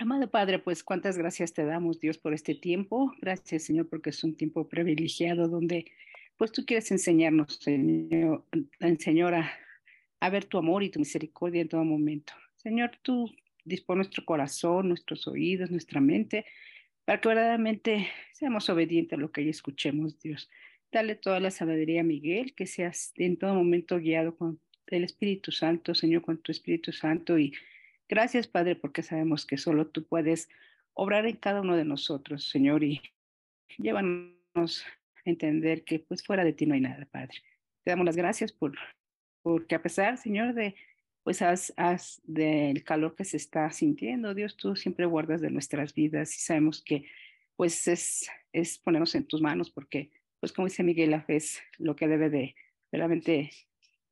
Amado Padre, pues cuántas gracias te damos, Dios, por este tiempo. Gracias, Señor, porque es un tiempo privilegiado donde, pues tú quieres enseñarnos, Señor, Señor a, ver tu amor y tu misericordia en todo momento. Señor, tú dispon nuestro corazón, nuestros oídos, nuestra mente, para que verdaderamente seamos obedientes a lo que escuchemos, Dios. Dale toda la sabiduría a Miguel, que seas en todo momento guiado con el Espíritu Santo, Señor, con tu Espíritu Santo y Gracias, Padre, porque sabemos que solo tú puedes obrar en cada uno de nosotros, Señor, y llévanos a entender que pues fuera de ti no hay nada, Padre. Te damos las gracias por porque a pesar, Señor, de pues has, has del calor que se está sintiendo, Dios, tú siempre guardas de nuestras vidas y sabemos que pues es, es ponernos en tus manos porque pues como dice Miguel, la fe es lo que debe de realmente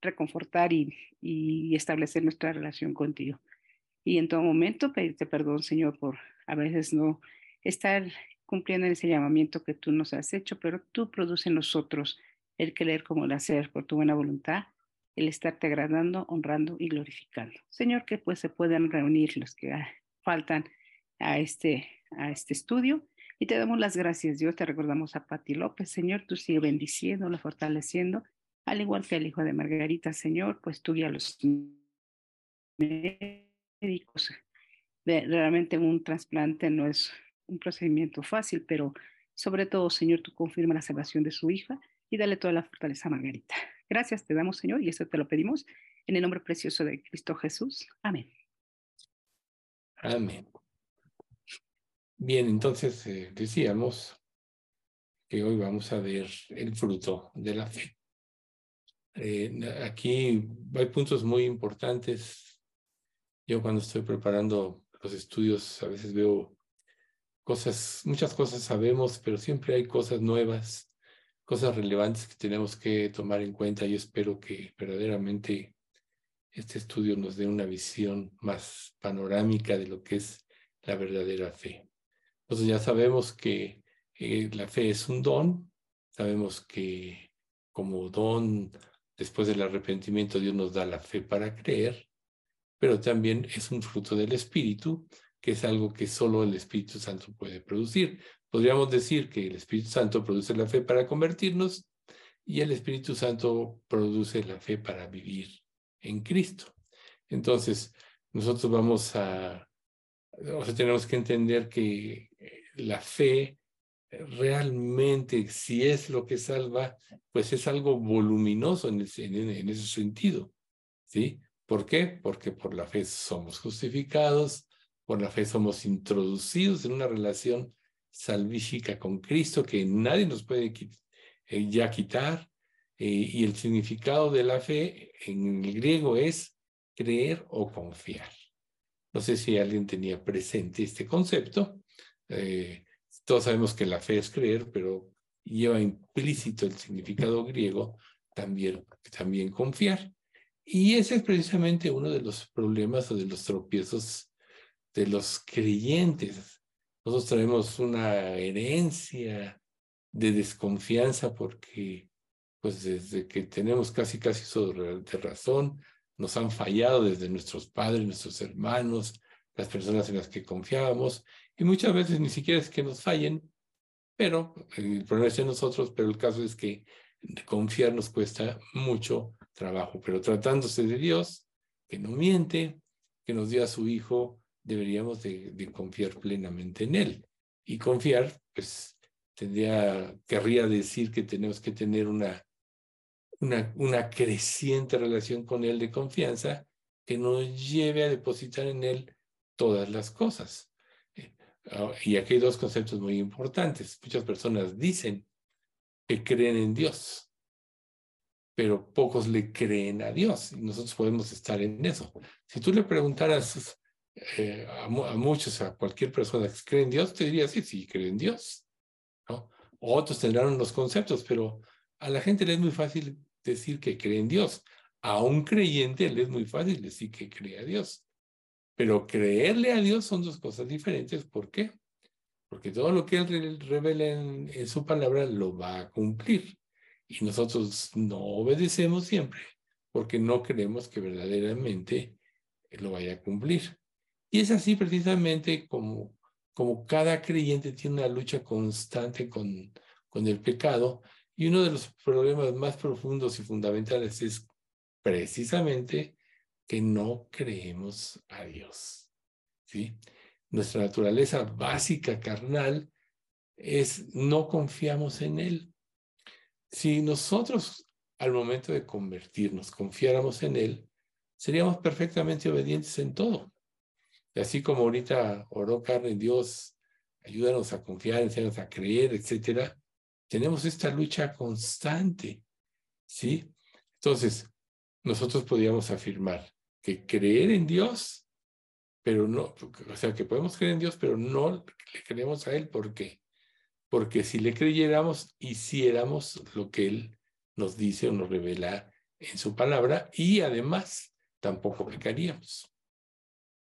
reconfortar y, y establecer nuestra relación contigo y en todo momento pedirte perdón, Señor, por a veces no estar cumpliendo ese llamamiento que tú nos has hecho, pero tú produces en nosotros el querer como el hacer por tu buena voluntad, el estarte agradando, honrando y glorificando. Señor, que pues se puedan reunir los que faltan a este, a este estudio. Y te damos las gracias, Dios. Te recordamos a Pati López, Señor, tú sigue bendiciendo, fortaleciendo, al igual que el hijo de Margarita, Señor, pues tú ya los médicos. Realmente un trasplante no es un procedimiento fácil, pero sobre todo, Señor, tú confirma la salvación de su hija y dale toda la fortaleza a Margarita. Gracias te damos, Señor, y esto te lo pedimos en el nombre precioso de Cristo Jesús. Amén. Amén. Bien, entonces eh, decíamos que hoy vamos a ver el fruto de la fe. Eh, aquí hay puntos muy importantes yo cuando estoy preparando los estudios a veces veo cosas, muchas cosas sabemos, pero siempre hay cosas nuevas, cosas relevantes que tenemos que tomar en cuenta. Yo espero que verdaderamente este estudio nos dé una visión más panorámica de lo que es la verdadera fe. Entonces ya sabemos que eh, la fe es un don, sabemos que como don, después del arrepentimiento, Dios nos da la fe para creer, pero también es un fruto del Espíritu, que es algo que solo el Espíritu Santo puede producir. Podríamos decir que el Espíritu Santo produce la fe para convertirnos y el Espíritu Santo produce la fe para vivir en Cristo. Entonces, nosotros vamos a, o sea, tenemos que entender que eh, la fe realmente, si es lo que salva, pues es algo voluminoso en, en ese sentido, ¿sí? ¿Por qué? Porque por la fe somos justificados, por la fe somos introducidos en una relación salvífica con Cristo que nadie nos puede eh, ya quitar. Eh, y el significado de la fe en el griego es creer o confiar. No sé si alguien tenía presente este concepto. Eh, todos sabemos que la fe es creer, pero lleva implícito el significado griego también, también confiar. Y ese es precisamente uno de los problemas o de los tropiezos de los creyentes. Nosotros traemos una herencia de desconfianza porque, pues desde que tenemos casi casi eso de razón, nos han fallado desde nuestros padres, nuestros hermanos, las personas en las que confiábamos, y muchas veces ni siquiera es que nos fallen, pero el problema es en nosotros, pero el caso es que confiar nos cuesta mucho trabajo, pero tratándose de Dios, que no miente, que nos dio a su Hijo, deberíamos de, confiar plenamente en Él. Y confiar, pues, tendría, querría decir que tenemos que tener una, una, una creciente relación con Él de confianza que nos lleve a depositar en Él todas las cosas. Eh, ah, y aquí hay dos conceptos muy importantes. Muchas personas dicen que creen en Dios, pero pocos le creen a Dios y nosotros podemos estar en eso. Si tú le preguntaras eh, a, muchos, a cualquier persona que cree en Dios, te diría, sí, sí, cree en Dios. Otros tendrán los conceptos, pero a la gente le es muy fácil decir que cree en Dios. A un creyente le es muy fácil decir que cree a Dios. Pero creerle a Dios son dos cosas diferentes. ¿Por qué? Porque todo lo que Él revela en su palabra lo va a cumplir y nosotros no obedecemos siempre porque no creemos que verdaderamente lo vaya a cumplir. Y es así precisamente como, como cada creyente tiene una lucha constante con, con el pecado. Y uno de los problemas más profundos y fundamentales es precisamente que no creemos a Dios. ¿sí? Nuestra naturaleza básica carnal es no confiamos en Él. Si nosotros al momento de convertirnos confiáramos en Él, seríamos perfectamente obedientes en todo. Y así como ahorita oró carne Dios, ayúdanos a confiar, enséñanos a creer, etcétera, tenemos esta lucha constante, ¿sí? Entonces, nosotros podríamos afirmar que creer en Dios, pero no, o sea, que podemos creer en Dios, pero no le creemos a Él, ¿por qué? Porque si le creyéramos, hiciéramos lo que Él nos dice o nos revela en su palabra y además tampoco pecaríamos.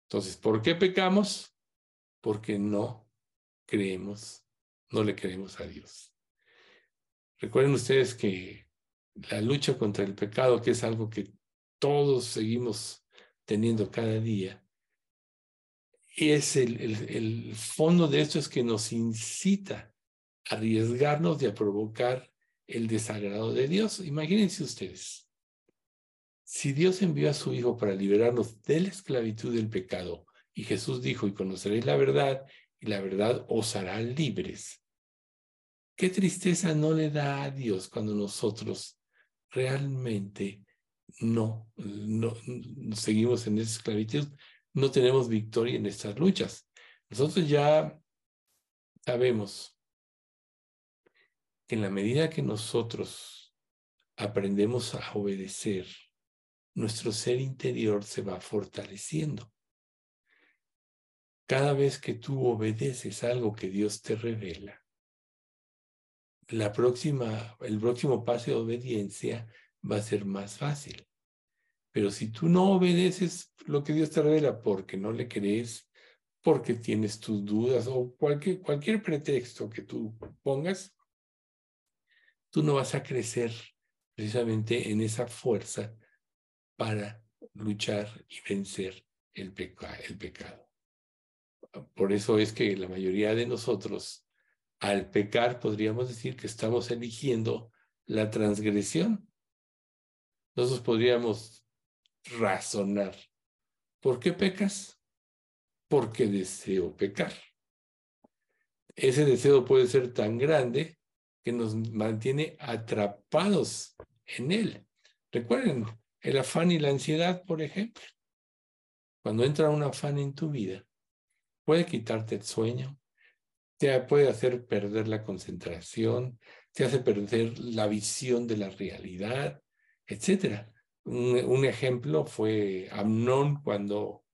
Entonces, ¿por qué pecamos? Porque no creemos, no le creemos a Dios. Recuerden ustedes que la lucha contra el pecado, que es algo que todos seguimos teniendo cada día, es el, el, fondo de esto es que nos incita arriesgarnos a provocar el desagrado de Dios. Imagínense ustedes, si Dios envió a su Hijo para liberarnos de la esclavitud del pecado, y Jesús dijo, y conoceréis la verdad, y la verdad os hará libres. ¿Qué tristeza no le da a Dios cuando nosotros realmente no, no, seguimos en esa esclavitud? No tenemos victoria en estas luchas. Nosotros ya sabemos en la medida que nosotros aprendemos a obedecer, nuestro ser interior se va fortaleciendo. Cada vez que tú obedeces algo que Dios te revela, la próxima, el próximo paso de obediencia va a ser más fácil. Pero si tú no obedeces lo que Dios te revela porque no le crees, porque tienes tus dudas o cualquier, cualquier pretexto que tú pongas, tú no vas a crecer precisamente en esa fuerza para luchar y vencer el, pecado. Por eso es que la mayoría de nosotros, al pecar, podríamos decir que estamos eligiendo la transgresión. Nosotros podríamos razonar. ¿Por qué pecas? Porque deseo pecar. Ese deseo puede ser tan grande que nos mantiene atrapados en él. Recuerden, el afán y la ansiedad, por ejemplo. Cuando entra un afán en tu vida, puede quitarte el sueño, te puede hacer perder la concentración, te hace perder la visión de la realidad, etc. Un, ejemplo fue Amnón cuando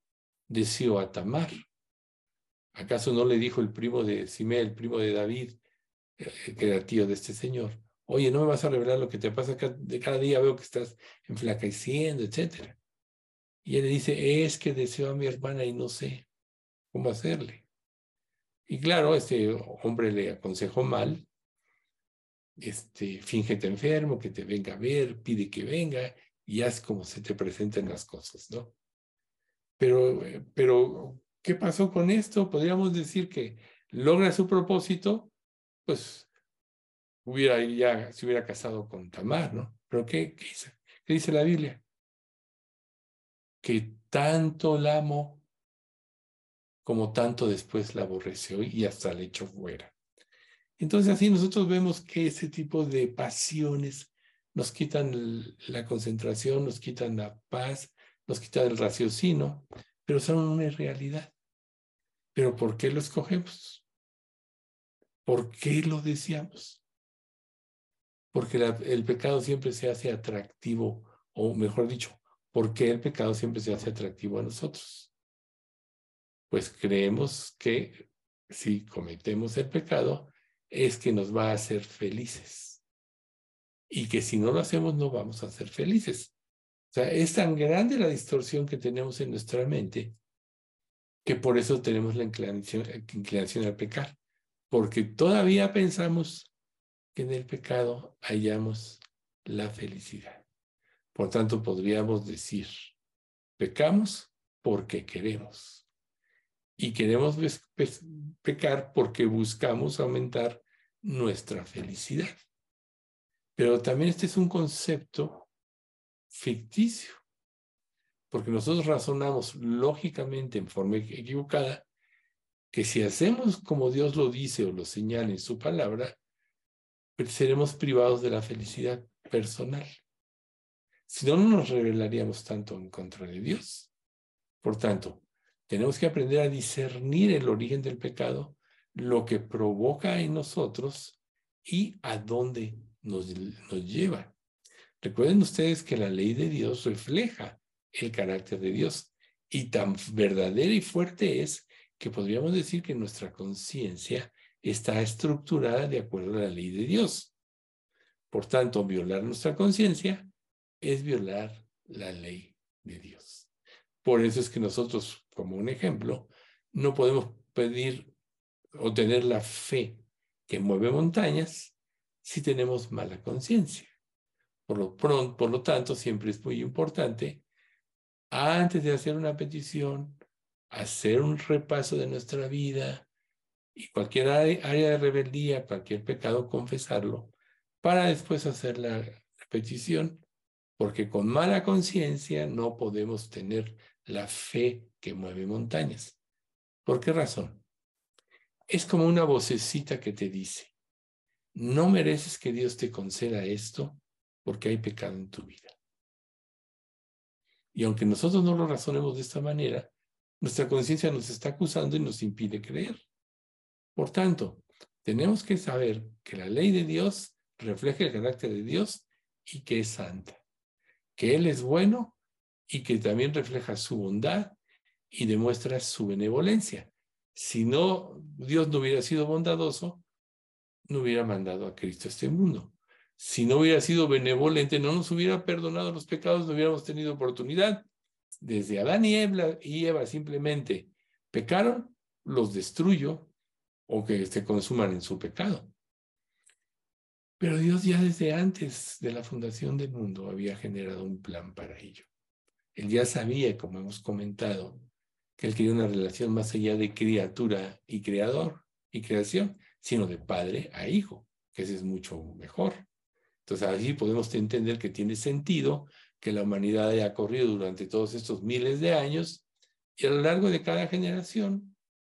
deseó a Tamar. ¿Acaso no le dijo el primo de Simé, el primo de David, era tío de este señor, oye, no me vas a revelar lo que te pasa de cada día, veo que estás enflaqueciendo, etcétera. Y él le dice, es que deseo a mi hermana y no sé cómo hacerle. Y claro, este hombre le aconsejó mal, este, fíngete enfermo, que te venga a ver, pide que venga y haz como se te presenten las cosas, ¿no? Pero, eh, pero, ¿qué pasó con esto? Podríamos decir que logra su propósito, pues hubiera ya, se hubiera casado con Tamar, ¿no? Pero ¿qué, qué, dice? ¿Qué dice la Biblia? Que tanto la amo como tanto después la aborreció y hasta la echó fuera. Entonces así nosotros vemos que ese tipo de pasiones nos quitan la concentración, nos quitan la paz, nos quitan el raciocinio, pero son una realidad. Pero ¿por qué lo escogemos? ¿Por qué lo deseamos? porque el pecado siempre se hace atractivo, o mejor dicho, ¿por qué el pecado siempre se hace atractivo a nosotros? Pues creemos que si cometemos el pecado es que nos va a hacer felices y que si no lo hacemos no vamos a ser felices. O sea, es tan grande la distorsión que tenemos en nuestra mente que por eso tenemos la inclinación, inclinación al pecar, porque todavía pensamos que en el pecado hallamos la felicidad. Por tanto, podríamos decir, pecamos porque queremos. Y queremos pecar porque buscamos aumentar nuestra felicidad. Pero también este es un concepto ficticio, porque nosotros razonamos lógicamente en forma equivocada que si hacemos como Dios lo dice o lo señala en su palabra, pues seremos privados de la felicidad personal. Si no, no nos revelaríamos tanto en contra de Dios. Por tanto, tenemos que aprender a discernir el origen del pecado, lo que provoca en nosotros y a dónde nos, nos lleva. Recuerden ustedes que la ley de Dios refleja el carácter de Dios y tan verdadera y fuerte es que podríamos decir que nuestra conciencia está estructurada de acuerdo a la ley de Dios. Por tanto, violar nuestra conciencia es violar la ley de Dios. Por eso es que nosotros, como un ejemplo, no podemos pedir o tener la fe que mueve montañas si tenemos mala conciencia. Por lo, por lo tanto, siempre es muy importante, antes de hacer una petición, hacer un repaso de nuestra vida y cualquier área de rebeldía, cualquier pecado, confesarlo, para después hacer la petición porque con mala conciencia no podemos tener la fe que mueve montañas. ¿Por qué razón? Es como una vocecita que te dice, no mereces que Dios te conceda esto porque hay pecado en tu vida. Y aunque nosotros no lo razonemos de esta manera, nuestra conciencia nos está acusando y nos impide creer. Por tanto, tenemos que saber que la ley de Dios refleja el carácter de Dios y que es santa que Él es bueno y que también refleja su bondad y demuestra su benevolencia. Si no, Dios no hubiera sido bondadoso, no hubiera mandado a Cristo a este mundo. Si no hubiera sido benevolente, no nos hubiera perdonado los pecados, no hubiéramos tenido oportunidad. Desde Adán y Eva, y Eva simplemente pecaron, los destruyo o que se consuman en su pecado. Pero Dios ya desde antes de la fundación del mundo había generado un plan para ello. Él ya sabía, como hemos comentado, que él quería una relación más allá de criatura y creador y creación, sino de padre a hijo, que ese es mucho mejor. Entonces así podemos entender que tiene sentido que la humanidad haya corrido durante todos estos miles de años y a lo largo de cada generación,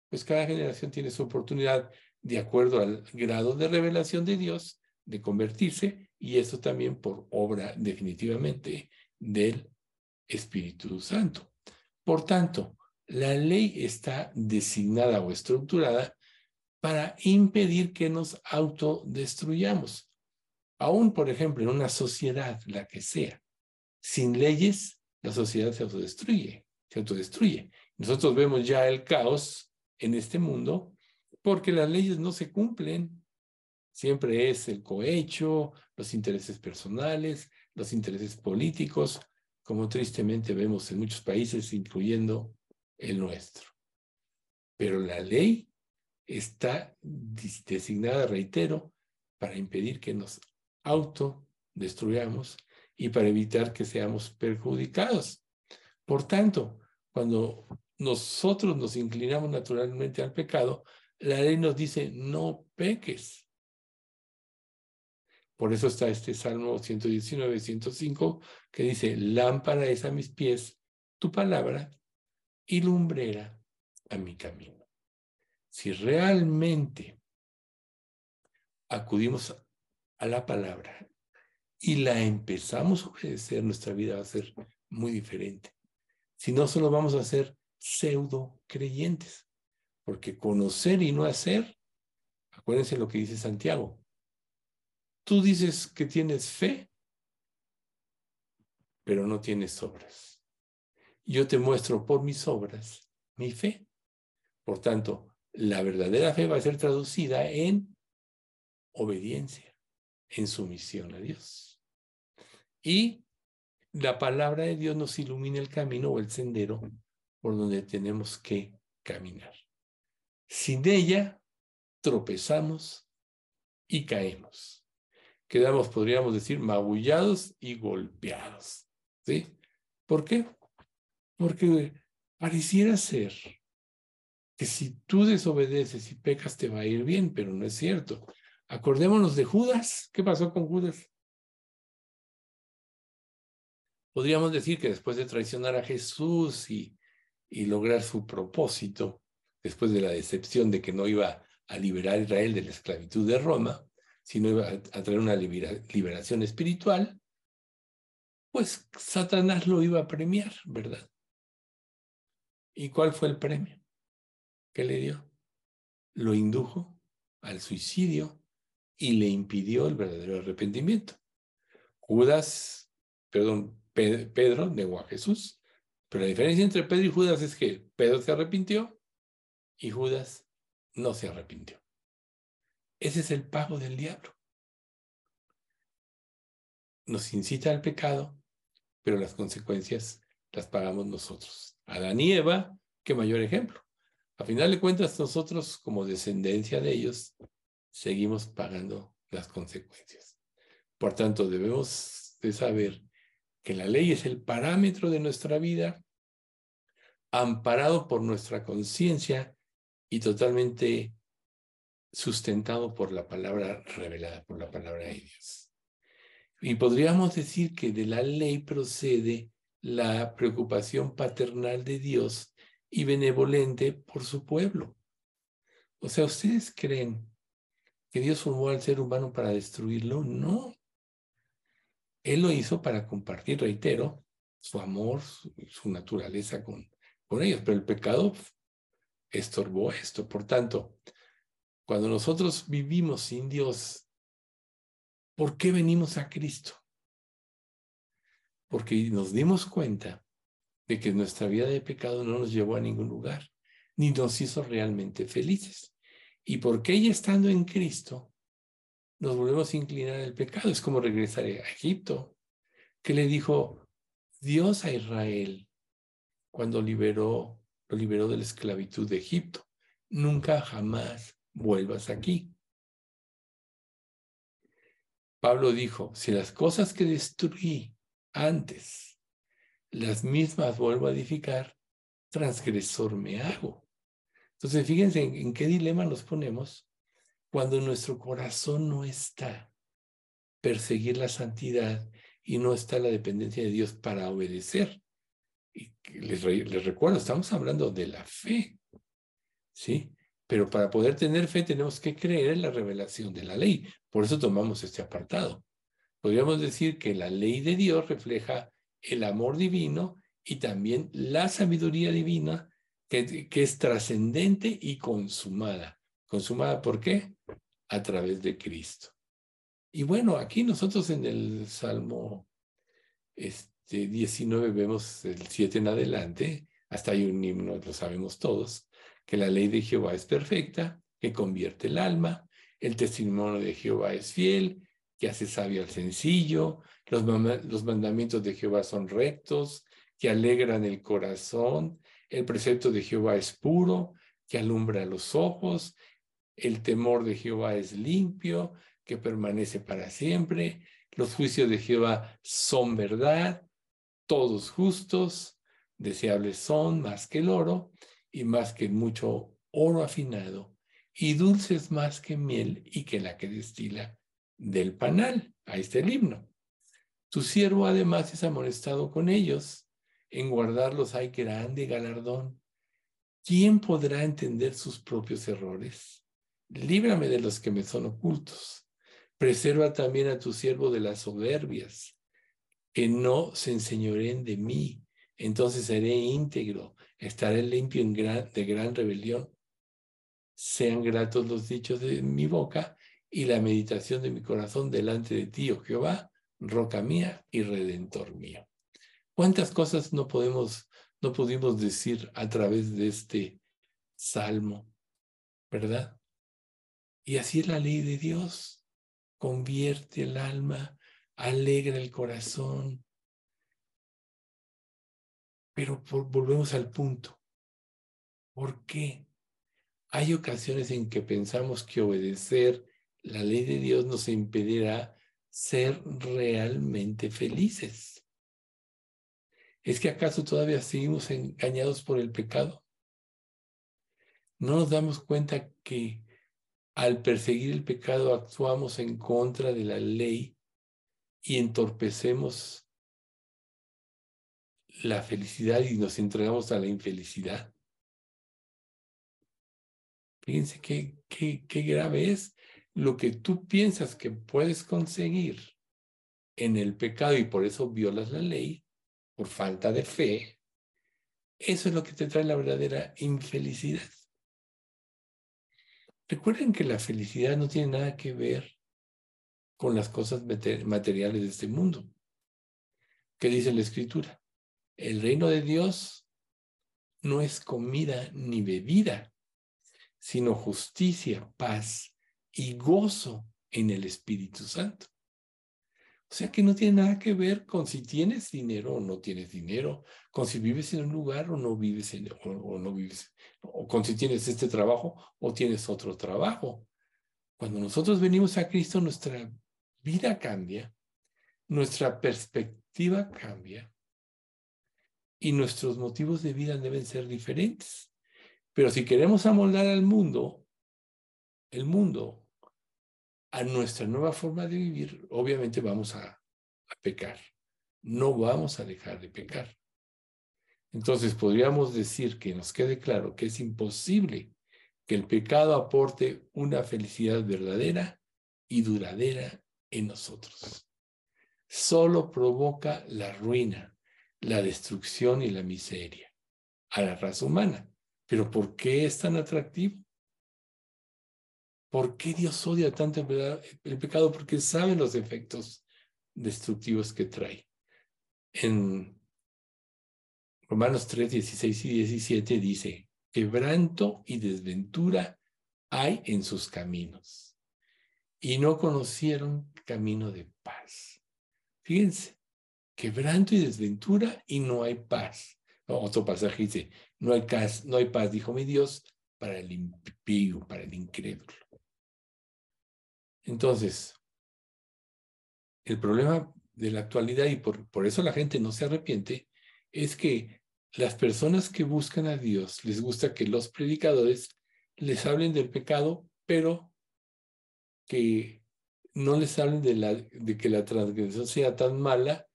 pues cada generación tiene su oportunidad de acuerdo al grado de revelación de Dios de convertirse y eso también por obra definitivamente del Espíritu Santo. Por tanto, la ley está designada o estructurada para impedir que nos autodestruyamos. Aún, por ejemplo, en una sociedad, la que sea, sin leyes, la sociedad se autodestruye, se autodestruye. Nosotros vemos ya el caos en este mundo porque las leyes no se cumplen, Siempre es el cohecho, los intereses personales, los intereses políticos, como tristemente vemos en muchos países, incluyendo el nuestro. Pero la ley está designada, reitero, para impedir que nos autodestruyamos y para evitar que seamos perjudicados. Por tanto, cuando nosotros nos inclinamos naturalmente al pecado, la ley nos dice, no peques. Por eso está este Salmo 119, 105, que dice, lámpara es a mis pies tu palabra y lumbrera a mi camino. Si realmente acudimos a la palabra y la empezamos a obedecer, nuestra vida va a ser muy diferente. Si no, solo vamos a ser pseudo creyentes, porque conocer y no hacer, acuérdense lo que dice Santiago, Tú dices que tienes fe, pero no tienes obras. Yo te muestro por mis obras mi fe. Por tanto, la verdadera fe va a ser traducida en obediencia, en sumisión a Dios. Y la palabra de Dios nos ilumina el camino o el sendero por donde tenemos que caminar. Sin ella, tropezamos y caemos quedamos, podríamos decir, magullados y golpeados. ¿Sí? ¿Por qué? Porque pareciera ser que si tú desobedeces y pecas te va a ir bien, pero no es cierto. Acordémonos de Judas. ¿Qué pasó con Judas? Podríamos decir que después de traicionar a Jesús y, y lograr su propósito, después de la decepción de que no iba a liberar a Israel de la esclavitud de Roma, sino iba a traer una liberación espiritual, pues Satanás lo iba a premiar, ¿verdad? ¿Y cuál fue el premio que le dio? Lo indujo al suicidio y le impidió el verdadero arrepentimiento. Judas, perdón, Pedro negó a Jesús, pero la diferencia entre Pedro y Judas es que Pedro se arrepintió y Judas no se arrepintió. Ese es el pago del diablo. Nos incita al pecado, pero las consecuencias las pagamos nosotros. Adán y Eva, qué mayor ejemplo. A final de cuentas, nosotros como descendencia de ellos, seguimos pagando las consecuencias. Por tanto, debemos de saber que la ley es el parámetro de nuestra vida, amparado por nuestra conciencia y totalmente sustentado por la palabra revelada, por la palabra de Dios. Y podríamos decir que de la ley procede la preocupación paternal de Dios y benevolente por su pueblo. O sea, ¿ustedes creen que Dios formó al ser humano para destruirlo? No. Él lo hizo para compartir, reitero, su amor, su, naturaleza con, con ellos, pero el pecado estorbó esto. Por tanto, cuando nosotros vivimos sin Dios, ¿por qué venimos a Cristo? Porque nos dimos cuenta de que nuestra vida de pecado no nos llevó a ningún lugar, ni nos hizo realmente felices. Y porque ya estando en Cristo, nos volvemos a inclinar al pecado. Es como regresar a Egipto, que le dijo Dios a Israel cuando liberó, lo liberó de la esclavitud de Egipto. Nunca jamás vuelvas aquí. Pablo dijo, si las cosas que destruí antes, las mismas vuelvo a edificar, transgresor me hago. Entonces, fíjense en qué dilema nos ponemos cuando nuestro corazón no está perseguir la santidad y no está la dependencia de Dios para obedecer. Y les, les recuerdo, estamos hablando de la fe, ¿sí? Pero para poder tener fe tenemos que creer en la revelación de la ley. Por eso tomamos este apartado. Podríamos decir que la ley de Dios refleja el amor divino y también la sabiduría divina que, que es trascendente y consumada. ¿Consumada por qué? A través de Cristo. Y bueno, aquí nosotros en el Salmo este, 19 vemos el 7 en adelante, hasta hay un himno, lo sabemos todos, que la ley de Jehová es perfecta, que convierte el alma, el testimonio de Jehová es fiel, que hace sabio al sencillo, los, los mandamientos de Jehová son rectos, que alegran el corazón, el precepto de Jehová es puro, que alumbra los ojos, el temor de Jehová es limpio, que permanece para siempre. Los juicios de Jehová son verdad, todos justos, deseables son más que el oro y más que mucho oro afinado, y dulces más que miel y que la que destila del panal. Ahí está el himno. Tu siervo además es amonestado con ellos. En guardarlos hay grande galardón. ¿Quién podrá entender sus propios errores? Líbrame de los que me son ocultos. Preserva también a tu siervo de las soberbias, que no se enseñoren de mí. Entonces seré íntegro, estaré limpio de gran rebelión. Sean gratos los dichos de mi boca y la meditación de mi corazón delante de ti, oh Jehová, roca mía y redentor mío. ¿Cuántas cosas no podemos, no pudimos decir a través de este salmo, verdad? Y así es la ley de Dios. Convierte el alma, alegra el corazón. Pero volvemos al punto. ¿Por qué? Hay ocasiones en que pensamos que obedecer la ley de Dios nos impedirá ser realmente felices. ¿Es que acaso todavía seguimos engañados por el pecado? no nos damos cuenta que al perseguir el pecado actuamos en contra de la ley y entorpecemos la felicidad y nos entregamos a la infelicidad. Fíjense qué, qué, qué grave es lo que tú piensas que puedes conseguir en el pecado y por eso violas la ley, por falta de fe, eso es lo que te trae la verdadera infelicidad. Recuerden que la felicidad no tiene nada que ver con las cosas materiales de este mundo. ¿Qué dice la escritura? El reino de Dios no es comida ni bebida, sino justicia, paz y gozo en el Espíritu Santo. O sea que no tiene nada que ver con si tienes dinero o no tienes dinero, con si vives en un lugar o no vives en, o, no vives, o con si tienes este trabajo o tienes otro trabajo. Cuando nosotros venimos a Cristo, nuestra vida cambia, nuestra perspectiva cambia y nuestros motivos de vida deben ser diferentes. Pero si queremos amoldar al mundo, el mundo a nuestra nueva forma de vivir, obviamente vamos a, pecar. No vamos a dejar de pecar. Entonces podríamos decir que nos quede claro que es imposible que el pecado aporte una felicidad verdadera y duradera en nosotros. Solo provoca la ruina, la destrucción y la miseria a la raza humana. Pero ¿por qué es tan atractivo? ¿Por qué Dios odia tanto el pecado? Porque sabe los efectos destructivos que trae. En Romanos 3, 16 y 17 dice, quebranto y desventura hay en sus caminos y no conocieron camino de paz. Fíjense, quebranto y desventura y no hay paz. Otro pasaje dice, no hay, no hay paz, dijo mi Dios, para el impío, para el incrédulo. Entonces, el problema de la actualidad, y por, por eso la gente no se arrepiente, es que las personas que buscan a Dios les gusta que los predicadores les hablen del pecado, pero que no les hablen de, la, de que la transgresión sea tan mala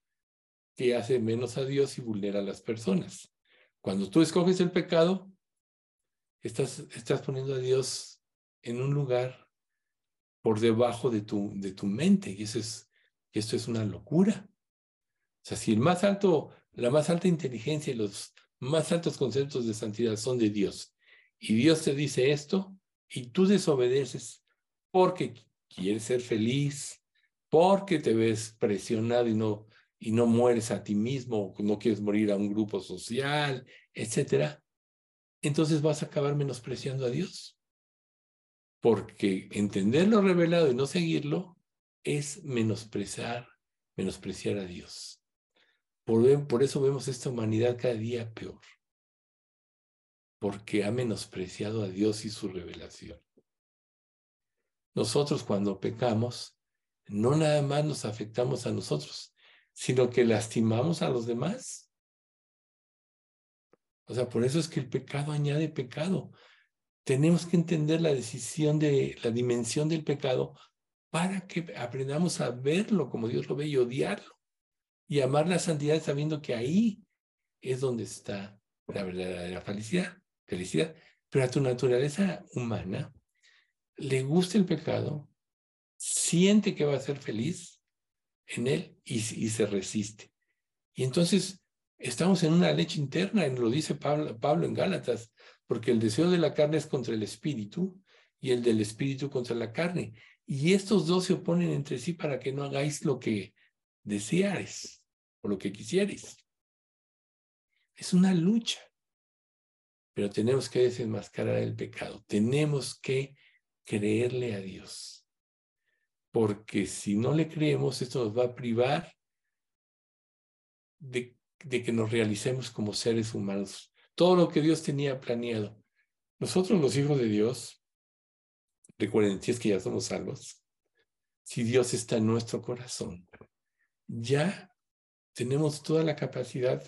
que hace menos a Dios y vulnera a las personas. Cuando tú escoges el pecado, estás, estás poniendo a Dios en un lugar por debajo de tu, de tu mente. Y eso es, esto es una locura. O sea, si el más alto, la más alta inteligencia y los más altos conceptos de santidad son de Dios, y Dios te dice esto, y tú desobedeces porque quieres ser feliz, porque te ves presionado y no, y no mueres a ti mismo, no quieres morir a un grupo social, etcétera, entonces vas a acabar menospreciando a Dios porque entender lo revelado y no seguirlo es menospreciar, menospreciar a Dios. Por, por eso vemos esta humanidad cada día peor, porque ha menospreciado a Dios y su revelación. Nosotros cuando pecamos, no nada más nos afectamos a nosotros, sino que lastimamos a los demás. O sea, por eso es que el pecado añade pecado tenemos que entender la decisión de la dimensión del pecado para que aprendamos a verlo como Dios lo ve y odiarlo y amar la santidad sabiendo que ahí es donde está la verdadera felicidad. Pero a tu naturaleza humana le gusta el pecado, siente que va a ser feliz en él y, se resiste. Y entonces estamos en una leche interna, lo dice Pablo en Gálatas, porque el deseo de la carne es contra el espíritu y el del espíritu contra la carne. Y estos dos se oponen entre sí para que no hagáis lo que deseares o lo que quisierais. Es una lucha. Pero tenemos que desenmascarar el pecado. Tenemos que creerle a Dios. Porque si no le creemos, esto nos va a privar de que nos realicemos como seres humanos todo lo que Dios tenía planeado. Nosotros los hijos de Dios, recuerden, si es que ya somos salvos, si Dios está en nuestro corazón, ya tenemos toda la capacidad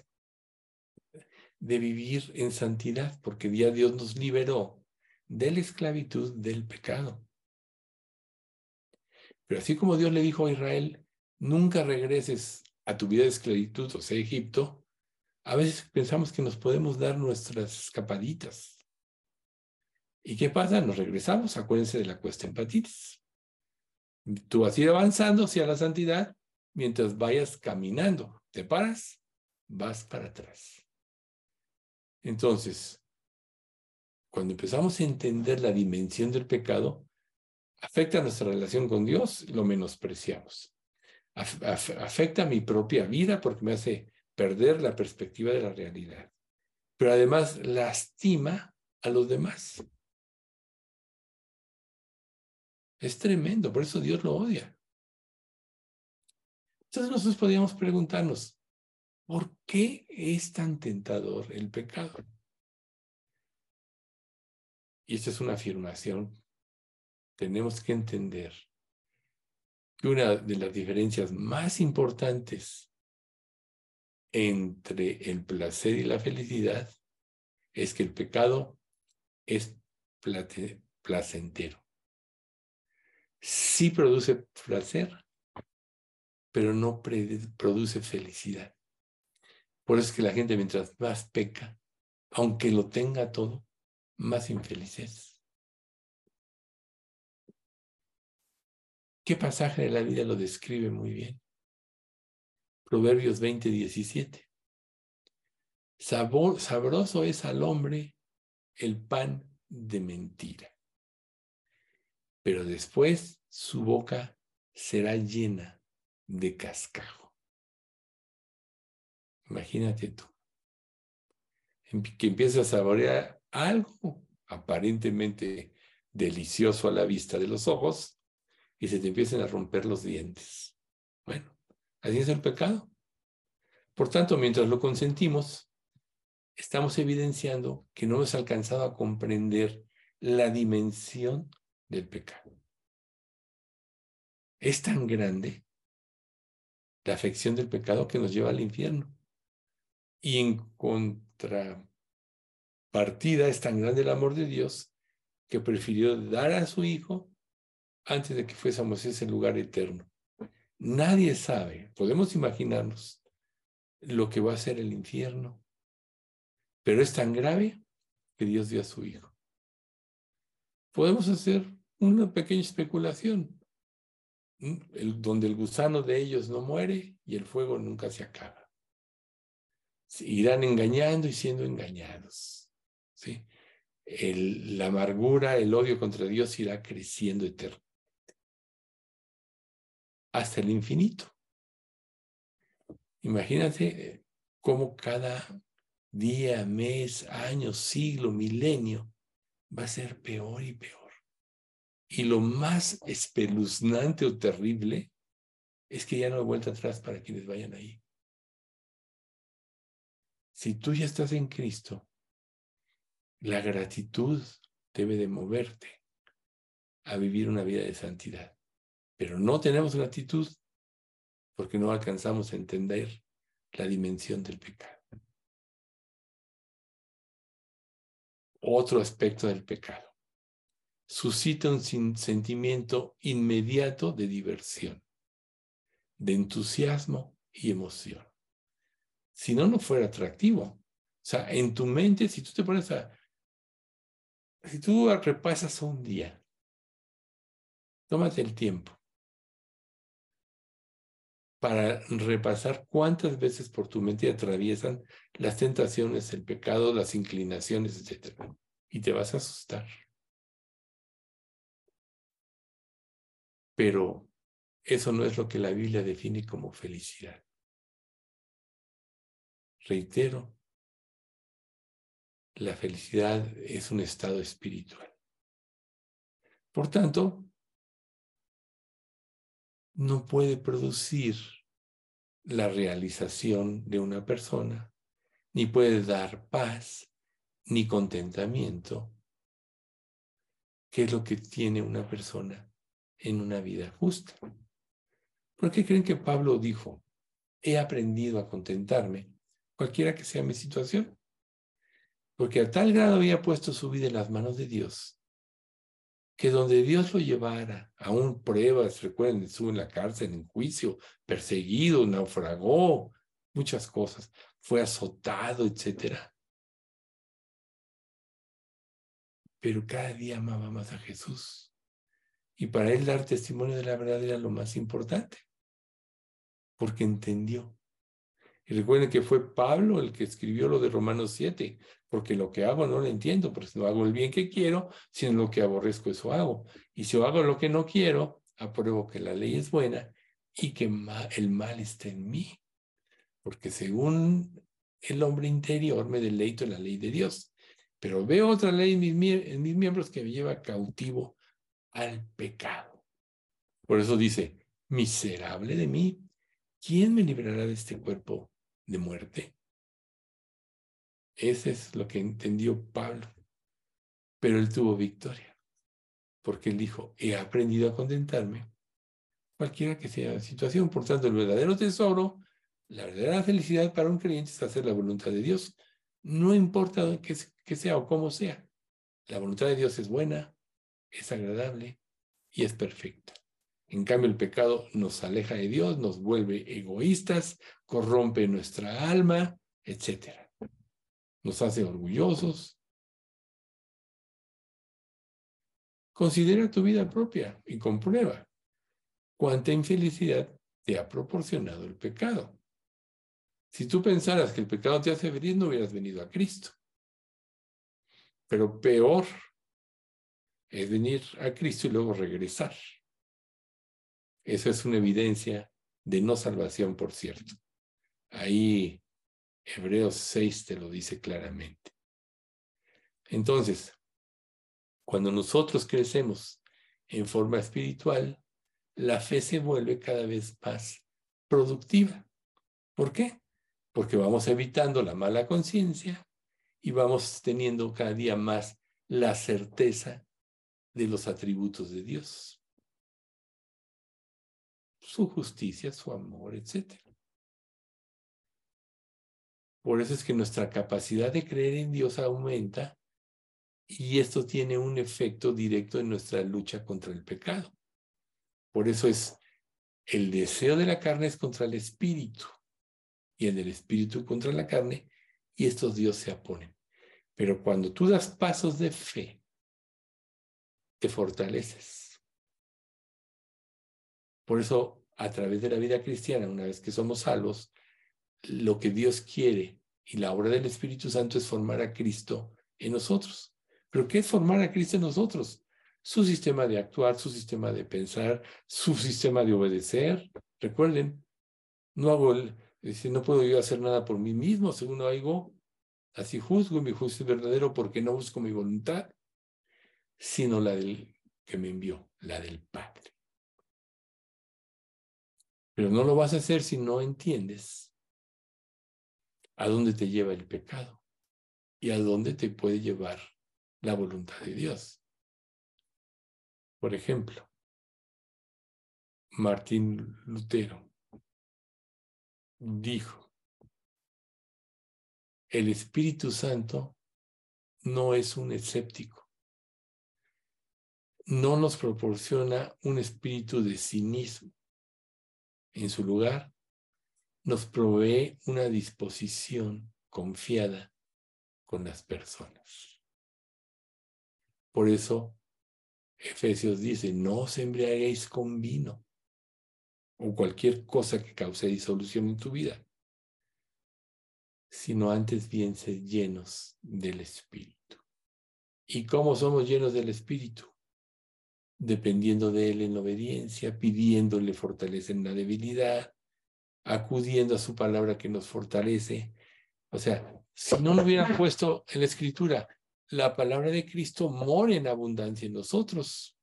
de vivir en santidad, porque ya Dios nos liberó de la esclavitud del pecado. Pero así como Dios le dijo a Israel, nunca regreses a tu vida de esclavitud, o sea, Egipto, a veces pensamos que nos podemos dar nuestras escapaditas. ¿Y qué pasa? Nos regresamos, acuérdense de la cuesta empatitis. Tú vas a ir avanzando hacia la santidad mientras vayas caminando. Te paras, vas para atrás. Entonces, cuando empezamos a entender la dimensión del pecado, afecta nuestra relación con Dios, lo menospreciamos. afecta mi propia vida porque me hace perder la perspectiva de la realidad. Pero además lastima a los demás. Es tremendo, por eso Dios lo odia. Entonces nosotros podríamos preguntarnos, ¿por qué es tan tentador el pecado? Y esta es una afirmación. Tenemos que entender que una de las diferencias más importantes entre el placer y la felicidad es que el pecado es placentero. Sí produce placer, pero no produce felicidad. Por eso es que la gente mientras más peca, aunque lo tenga todo, más infeliz es. ¿Qué pasaje de la vida lo describe muy bien? Proverbios 20, 17. sabroso es al hombre el pan de mentira, pero después su boca será llena de cascajo. Imagínate tú, que empiezas a saborear algo aparentemente delicioso a la vista de los ojos y se te empiezan a romper los dientes. Bueno, Así es el pecado. Por tanto, mientras lo consentimos, estamos evidenciando que no hemos alcanzado a comprender la dimensión del pecado. Es tan grande la afección del pecado que nos lleva al infierno. Y en contrapartida es tan grande el amor de Dios que prefirió dar a su Hijo antes de que fuésemos ese lugar eterno. Nadie sabe, podemos imaginarnos lo que va a ser el infierno, pero es tan grave que Dios dio a su Hijo. Podemos hacer una pequeña especulación, donde el gusano de ellos no muere y el fuego nunca se acaba. irán engañando y siendo engañados. la amargura, el odio contra Dios irá creciendo eterno hasta el infinito. Imagínate cómo cada día, mes, año, siglo, milenio va a ser peor y peor. Y lo más espeluznante o terrible es que ya no hay vuelta atrás para quienes vayan ahí. Si tú ya estás en Cristo, la gratitud debe de moverte a vivir una vida de santidad pero no tenemos gratitud porque no alcanzamos a entender la dimensión del pecado. Otro aspecto del pecado. Suscita un sentimiento inmediato de diversión, de entusiasmo y emoción. Si no, no fuera atractivo. O sea, en tu mente, si tú te pones a... Si tú repasas un día, tómate el tiempo para repasar cuántas veces por tu mente atraviesan las tentaciones, el pecado, las inclinaciones, etc. Y te vas a asustar. Pero eso no es lo que la Biblia define como felicidad. Reitero, la felicidad es un estado espiritual. Por tanto, no puede producir la realización de una persona, ni puede dar paz, ni contentamiento, que es lo que tiene una persona en una vida justa. ¿Por qué creen que Pablo dijo, he aprendido a contentarme, cualquiera que sea mi situación? porque a tal grado había puesto su vida en las manos de Dios, que donde Dios lo llevara, aún pruebas, recuerden, estuvo en la cárcel, en juicio, perseguido, naufragó, muchas cosas, fue azotado, etcétera. Pero cada día amaba más a Jesús. Y para él dar testimonio de la verdad era lo más importante, porque entendió. Y recuerden que fue Pablo el que escribió lo de Romanos 7, porque lo que hago no lo entiendo, porque no hago el bien que quiero, sino lo que aborrezco, eso hago. Y si hago lo que no quiero, apruebo que la ley es buena y que el mal está en mí. Porque según el hombre interior me deleito en la ley de Dios. Pero veo otra ley en mis miembros que me lleva cautivo al pecado. Por eso dice, miserable de mí, ¿quién me librará de este cuerpo de muerte? Ese es lo que entendió Pablo. Pero él tuvo victoria, porque él dijo, he aprendido a contentarme, cualquiera que sea la situación. Por tanto, el verdadero tesoro, la verdadera felicidad para un creyente es hacer la voluntad de Dios. No importa que, que sea o cómo sea. La voluntad de Dios es buena, es agradable y es perfecta. En cambio, el pecado nos aleja de Dios, nos vuelve egoístas, corrompe nuestra alma, etc. Nos hace orgullosos. Considera tu vida propia y comprueba cuánta infelicidad te ha proporcionado el pecado. Si tú pensaras que el pecado te hace feliz, no hubieras venido a Cristo. Pero peor es venir a Cristo y luego regresar. Esa es una evidencia de no salvación, por cierto. Ahí Hebreos 6 te lo dice claramente. Entonces, cuando nosotros crecemos en forma espiritual, la fe se vuelve cada vez más productiva. ¿Por qué? Porque vamos evitando la mala conciencia y vamos teniendo cada día más la certeza de los atributos de Dios. Su justicia, su amor, etc. Por eso es que nuestra capacidad de creer en Dios aumenta y esto tiene un efecto directo en nuestra lucha contra el pecado. Por eso es el deseo de la carne es contra el espíritu y el del espíritu contra la carne y estos Dios se oponen. Pero cuando tú das pasos de fe te fortaleces. Por eso, a través de la vida cristiana, una vez que somos salvos, lo que Dios quiere y la obra del Espíritu Santo es formar a Cristo en nosotros. ¿Pero qué es formar a Cristo en nosotros? Su sistema de actuar, su sistema de pensar, su sistema de obedecer. Recuerden, no hago el, no puedo yo hacer nada por mí mismo, según oigo, así juzgo, mi juicio es verdadero porque no busco mi voluntad, sino la del que me envió, la del Padre. Pero no lo vas a hacer si no entiendes a dónde te lleva el pecado y a dónde te puede llevar la voluntad de Dios. Por ejemplo, Martín Lutero dijo, el Espíritu Santo no es un escéptico no nos proporciona un espíritu de cinismo. En su lugar, nos provee una disposición confiada con las personas. Por eso, Efesios dice, no os embriaguéis con vino o cualquier cosa que cause disolución en tu vida, sino antes bien ser llenos del Espíritu. ¿Y cómo somos llenos del Espíritu? Dependiendo de Él en obediencia, pidiéndole fortaleza en la debilidad, acudiendo a su palabra que nos fortalece. O sea, si no lo hubiera puesto en la escritura, la palabra de Cristo mora en abundancia en nosotros.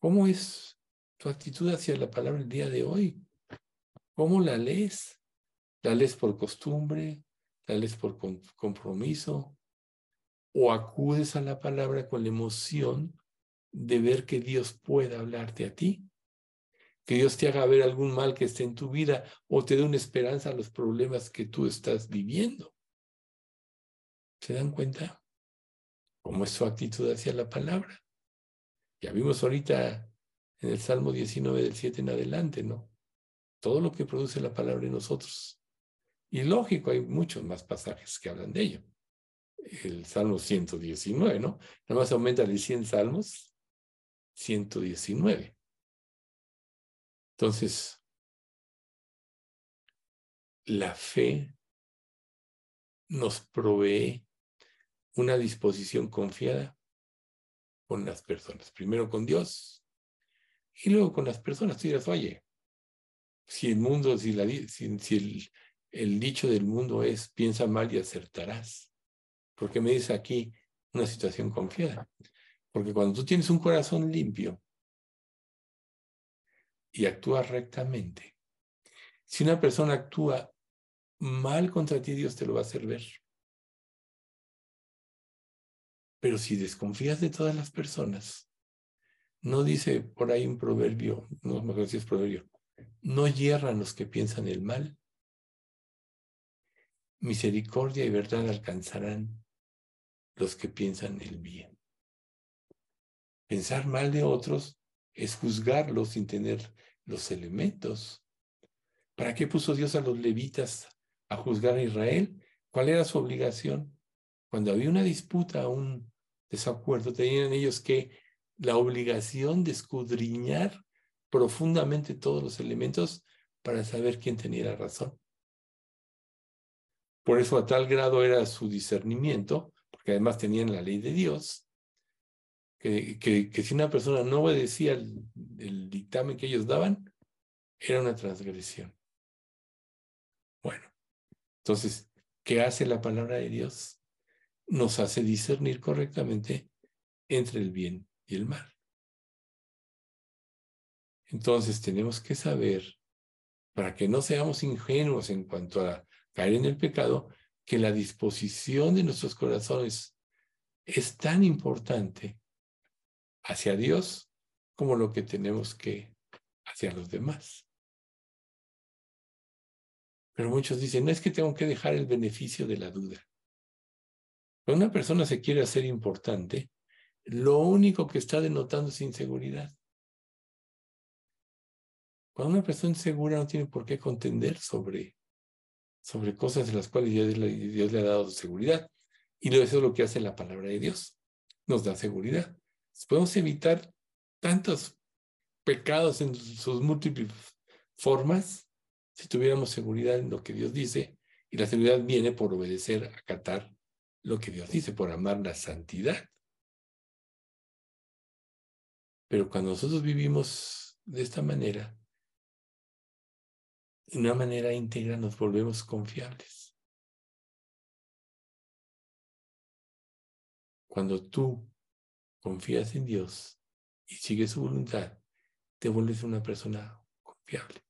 ¿Cómo es tu actitud hacia la palabra el día de hoy? ¿Cómo la lees? ¿La lees por costumbre? ¿La lees por compromiso? O acudes a la palabra con la emoción de ver que Dios pueda hablarte a ti. que Dios te haga ver algún mal que esté en tu vida o te dé una esperanza a los problemas que tú estás viviendo. ¿Se dan cuenta? ¿Cómo es su actitud hacia la palabra? Ya vimos ahorita en el Salmo 19 del 7 en adelante, ¿no? Todo lo que produce la palabra en nosotros. Y lógico, hay muchos más pasajes que hablan de ello. El Salmo 119, ¿no? Nada más aumenta de 100 salmos, 119. Entonces, la fe nos provee una disposición confiada con las personas. Primero con Dios y luego con las personas. Tú dirás, oye, si el mundo, si, la, el dicho del mundo es piensa mal y acertarás. ¿Por qué me dice aquí una situación confiada? Porque cuando tú tienes un corazón limpio, y actúa rectamente. Si una persona actúa mal contra ti, Dios te lo va a hacer ver. Pero si desconfías de todas las personas, no dice por ahí un proverbio, no me acuerdo si es proverbio, no hierran los que piensan el mal. Misericordia y verdad alcanzarán los que piensan el bien. Pensar mal de otros es juzgarlos sin tener los elementos. ¿Para qué puso Dios a los levitas a juzgar a Israel? ¿Cuál era su obligación? Cuando había una disputa, un desacuerdo, tenían ellos que la obligación de escudriñar profundamente todos los elementos para saber quién tenía razón. Por eso a tal grado era su discernimiento, porque además tenían la ley de Dios, que, si una persona no obedecía el, dictamen que ellos daban, era una transgresión. Bueno, entonces, ¿qué hace la palabra de Dios? Nos hace discernir correctamente entre el bien y el mal. Entonces tenemos que saber, para que no seamos ingenuos en cuanto a caer en el pecado, que la disposición de nuestros corazones es tan importante hacia Dios como lo que tenemos que hacia los demás. Pero muchos dicen, no es que tengo que dejar el beneficio de la duda. Cuando una persona se quiere hacer importante, lo único que está denotando es inseguridad. Cuando una persona es segura no tiene por qué contender sobre, sobre cosas de las cuales Dios le, Dios ha dado seguridad. Y eso es lo que hace la palabra de Dios. Nos da seguridad podemos evitar tantos pecados en sus múltiples formas si tuviéramos seguridad en lo que Dios dice. Y la seguridad viene por obedecer, acatar lo que Dios dice, por amar la santidad. Pero cuando nosotros vivimos de esta manera, de una manera íntegra, nos volvemos confiables. Cuando tú confías en Dios y sigues su voluntad, te vuelves una persona confiable.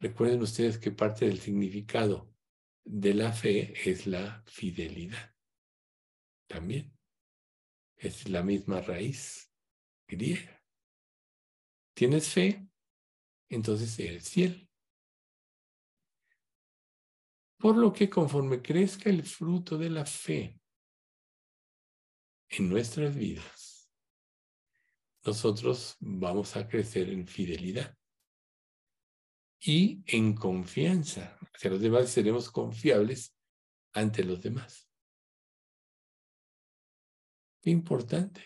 Recuerden ustedes que parte del significado de la fe es la fidelidad. También es la misma raíz griega. ¿Tienes fe? Entonces eres fiel. Por lo que conforme crezca el fruto de la fe, en nuestras vidas, nosotros vamos a crecer en fidelidad y en confianza hacia los demás, seremos confiables ante los demás. Qué importante.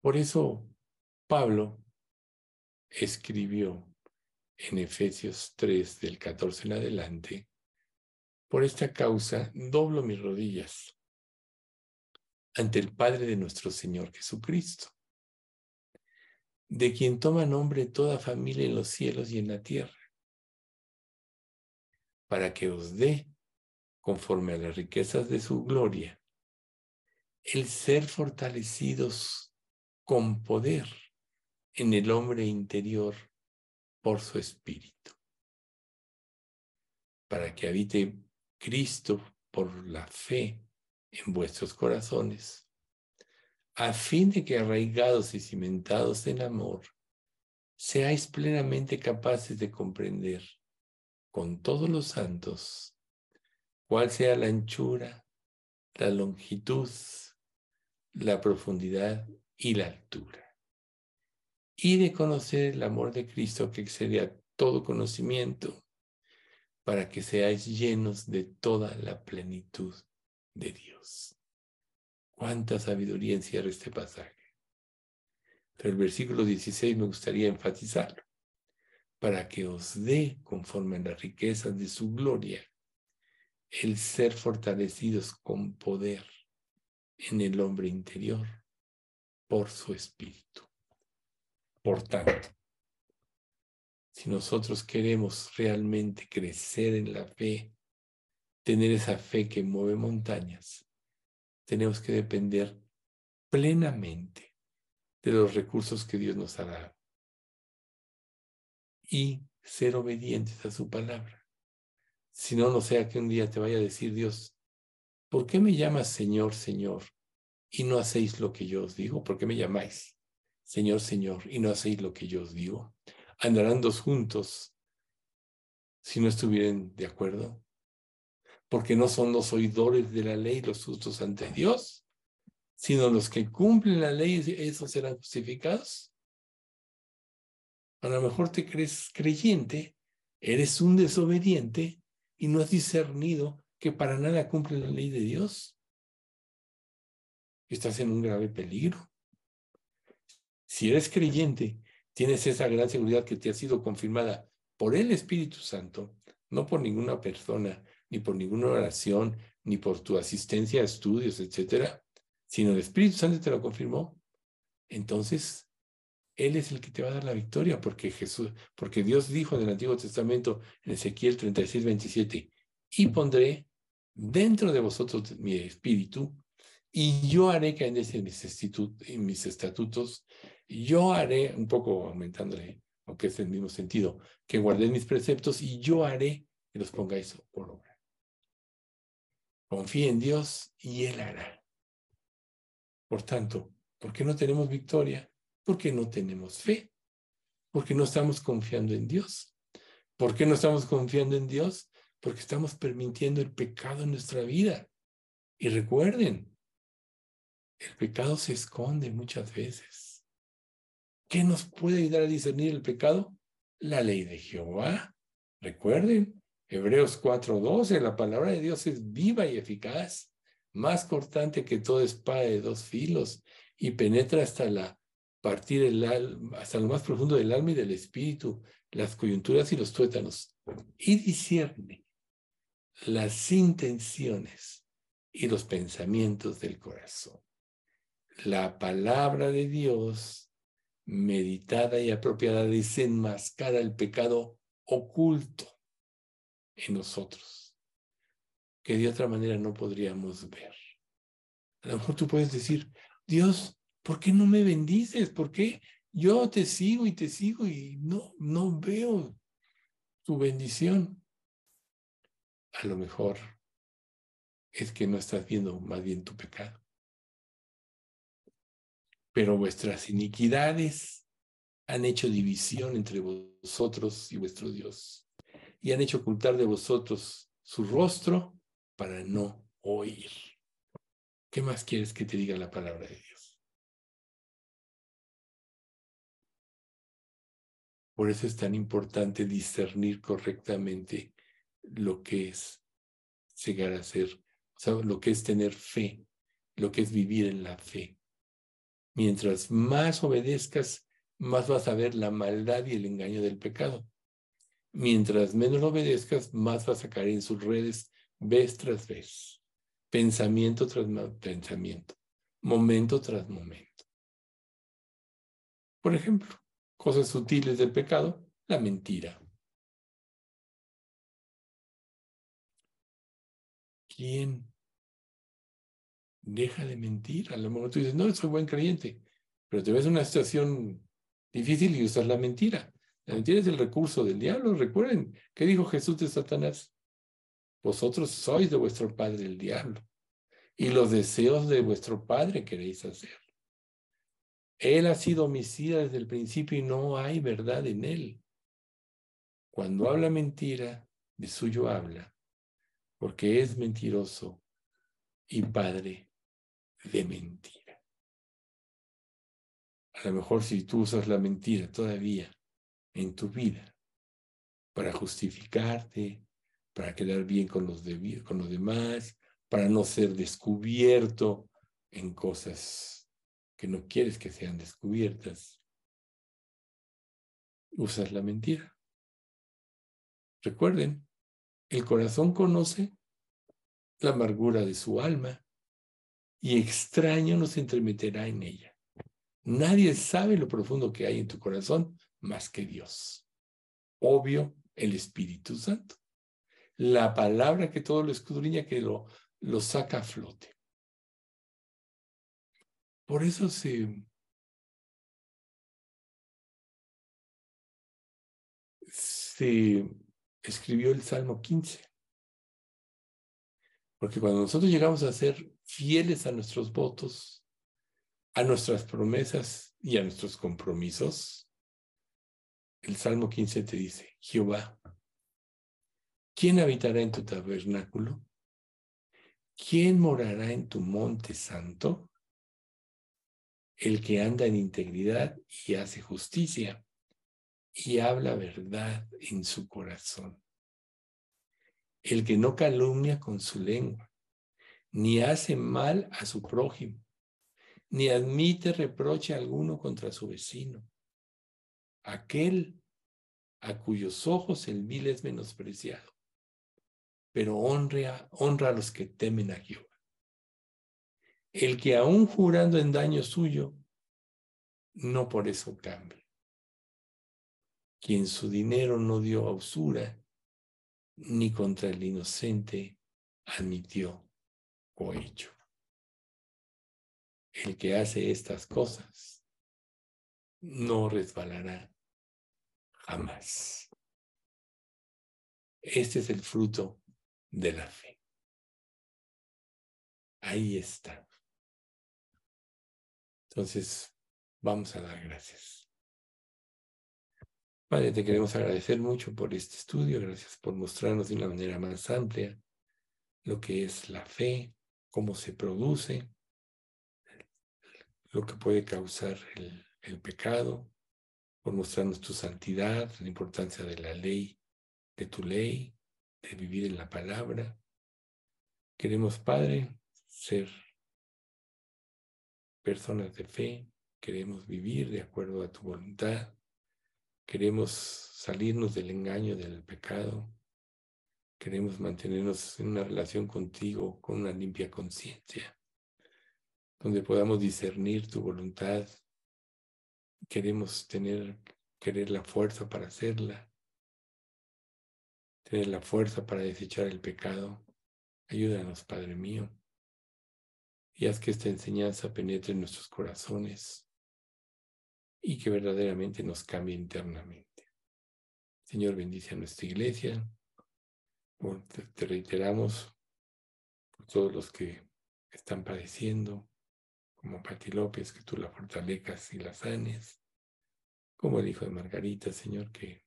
Por eso Pablo escribió en Efesios 3 del 14 en adelante, por esta causa doblo mis rodillas ante el Padre de nuestro Señor Jesucristo, de quien toma nombre toda familia en los cielos y en la tierra, para que os dé, conforme a las riquezas de su gloria, el ser fortalecidos con poder en el hombre interior por su espíritu, para que habite Cristo por la fe en vuestros corazones, a fin de que arraigados y cimentados en amor, seáis plenamente capaces de comprender con todos los santos cuál sea la anchura, la longitud, la profundidad y la altura. Y de conocer el amor de Cristo que excede a todo conocimiento, para que seáis llenos de toda la plenitud de Dios. Cuánta sabiduría encierra este pasaje. Pero el versículo 16 me gustaría enfatizarlo, para que os dé, conforme a las riquezas de su gloria, el ser fortalecidos con poder en el hombre interior por su espíritu. Por tanto, si nosotros queremos realmente crecer en la fe, tener esa fe que mueve montañas, tenemos que depender plenamente de los recursos que Dios nos ha dado y ser obedientes a su palabra. Si no, no sea que un día te vaya a decir Dios, ¿por qué me llamas Señor, Señor y no hacéis lo que yo os digo? ¿Por qué me llamáis Señor, Señor y no hacéis lo que yo os digo? Andarán dos juntos si no estuvieran de acuerdo. Porque no son los oidores de la ley los justos ante Dios, sino los que cumplen la ley, esos serán justificados. A lo mejor te crees creyente, eres un desobediente y no has discernido que para nada cumple la ley de Dios. Estás en un grave peligro. Si eres creyente, tienes esa gran seguridad que te ha sido confirmada por el Espíritu Santo, no por ninguna persona, ni por ninguna oración, ni por tu asistencia a estudios, etcétera, sino el Espíritu Santo te lo confirmó, entonces Él es el que te va a dar la victoria, porque Jesús, porque Dios dijo en el Antiguo Testamento, en Ezequiel 36, 27, y pondré dentro de vosotros mi espíritu, y yo haré que en mis, estatutos, yo haré, un poco aumentándole, aunque es el mismo sentido, que guardéis mis preceptos, y yo haré que los pongáis por obra. Confía en Dios y Él hará. Por tanto, ¿por qué no tenemos victoria? Porque no tenemos fe. Porque no estamos confiando en Dios. ¿Por qué no estamos confiando en Dios? Porque estamos permitiendo el pecado en nuestra vida. Y recuerden, el pecado se esconde muchas veces. ¿Qué nos puede ayudar a discernir el pecado? La ley de Jehová. Recuerden, Hebreos 4:12, la palabra de Dios es viva y eficaz más cortante que toda espada de dos filos, y penetra hasta la partir el alma, hasta lo más profundo del alma y del espíritu, las coyunturas y los tuétanos, y discierne las intenciones y los pensamientos del corazón. La palabra de Dios, meditada y apropiada, desenmascara el pecado oculto en nosotros que de otra manera no podríamos ver. A lo mejor tú puedes decir, Dios, ¿por qué no me bendices? ¿Por qué yo te sigo y te sigo y no, no veo tu bendición? A lo mejor es que no estás viendo más bien tu pecado. Pero vuestras iniquidades han hecho división entre vosotros y vuestro Dios y han hecho ocultar de vosotros su rostro para no oír. ¿Qué más quieres que te diga la palabra de Dios? Por eso es tan importante discernir correctamente lo que es llegar a ser, o sea, lo que es tener fe, lo que es vivir en la fe. Mientras más obedezcas, más vas a ver la maldad y el engaño del pecado. Mientras menos obedezcas, más vas a caer en sus redes vez tras vez, pensamiento tras pensamiento, momento tras momento. Por ejemplo, cosas sutiles del pecado, la mentira. ¿Quién deja de mentir? A lo mejor tú dices, no, soy buen creyente, pero te ves en una situación difícil y usas la mentira. La mentira es el recurso del diablo. Recuerden, ¿qué dijo Jesús de Satanás? Vosotros sois de vuestro padre el diablo, y los deseos de vuestro padre queréis hacer. Él ha sido homicida desde el principio y no hay verdad en él. Cuando habla mentira, de suyo habla, porque es mentiroso y padre de mentira. A lo mejor si tú usas la mentira todavía en tu vida para justificarte, para quedar bien con los, con los demás, para no ser descubierto en cosas que no quieres que sean descubiertas, usas la mentira. Recuerden, el corazón conoce la amargura de su alma y extraño no se entremeterá en ella. Nadie sabe lo profundo que hay en tu corazón más que Dios. Obvio, el Espíritu Santo. La palabra que todo lo escudriña, que lo, lo saca a flote. Por eso se, se escribió el Salmo 15. Porque cuando nosotros llegamos a ser fieles a nuestros votos, a nuestras promesas y a nuestros compromisos, el Salmo 15 te dice, Jehová, ¿quién habitará en tu tabernáculo? ¿Quién morará en tu monte santo? El que anda en integridad y hace justicia y habla verdad en su corazón. El que no calumnia con su lengua, ni hace mal a su prójimo, ni admite reproche alguno contra su vecino. Aquel a cuyos ojos el vil es menospreciado, pero honra, honra a los que temen a Jehová. El que aún jurando en daño suyo, no por eso cambia quien su dinero no dio a usura, ni contra el inocente admitió cohecho. El que hace estas cosas no resbalará jamás. Este es el fruto de la fe. Ahí está. Entonces, vamos a dar gracias. Padre, te queremos agradecer mucho por este estudio, gracias por mostrarnos de una manera más amplia lo que es la fe, cómo se produce, lo que puede causar el, pecado, por mostrarnos tu santidad, la importancia de la ley, de tu ley, de vivir en la palabra. Queremos, Padre, ser personas de fe, queremos vivir de acuerdo a tu voluntad Queremos salirnos del engaño del pecado. Queremos mantenernos en una relación contigo con una limpia conciencia, donde podamos discernir tu voluntad. Queremos tener, querer la fuerza para hacerla, tener la fuerza para desechar el pecado. Ayúdanos, Padre mío, y haz que esta enseñanza penetre en nuestros corazones y que verdaderamente nos cambie internamente. Señor, bendice a nuestra iglesia. Te reiteramos por todos los que están padeciendo, como Pati López, que tú la fortalezcas y la sanes, como el hijo de Margarita, Señor, que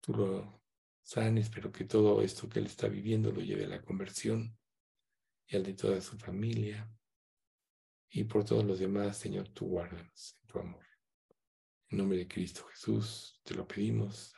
tú lo sanes, pero que todo esto que él está viviendo lo lleve a la conversión y al de toda su familia. Y por todos los demás, Señor, tú guárdanos en tu amor. En nombre de Cristo Jesús, te lo pedimos.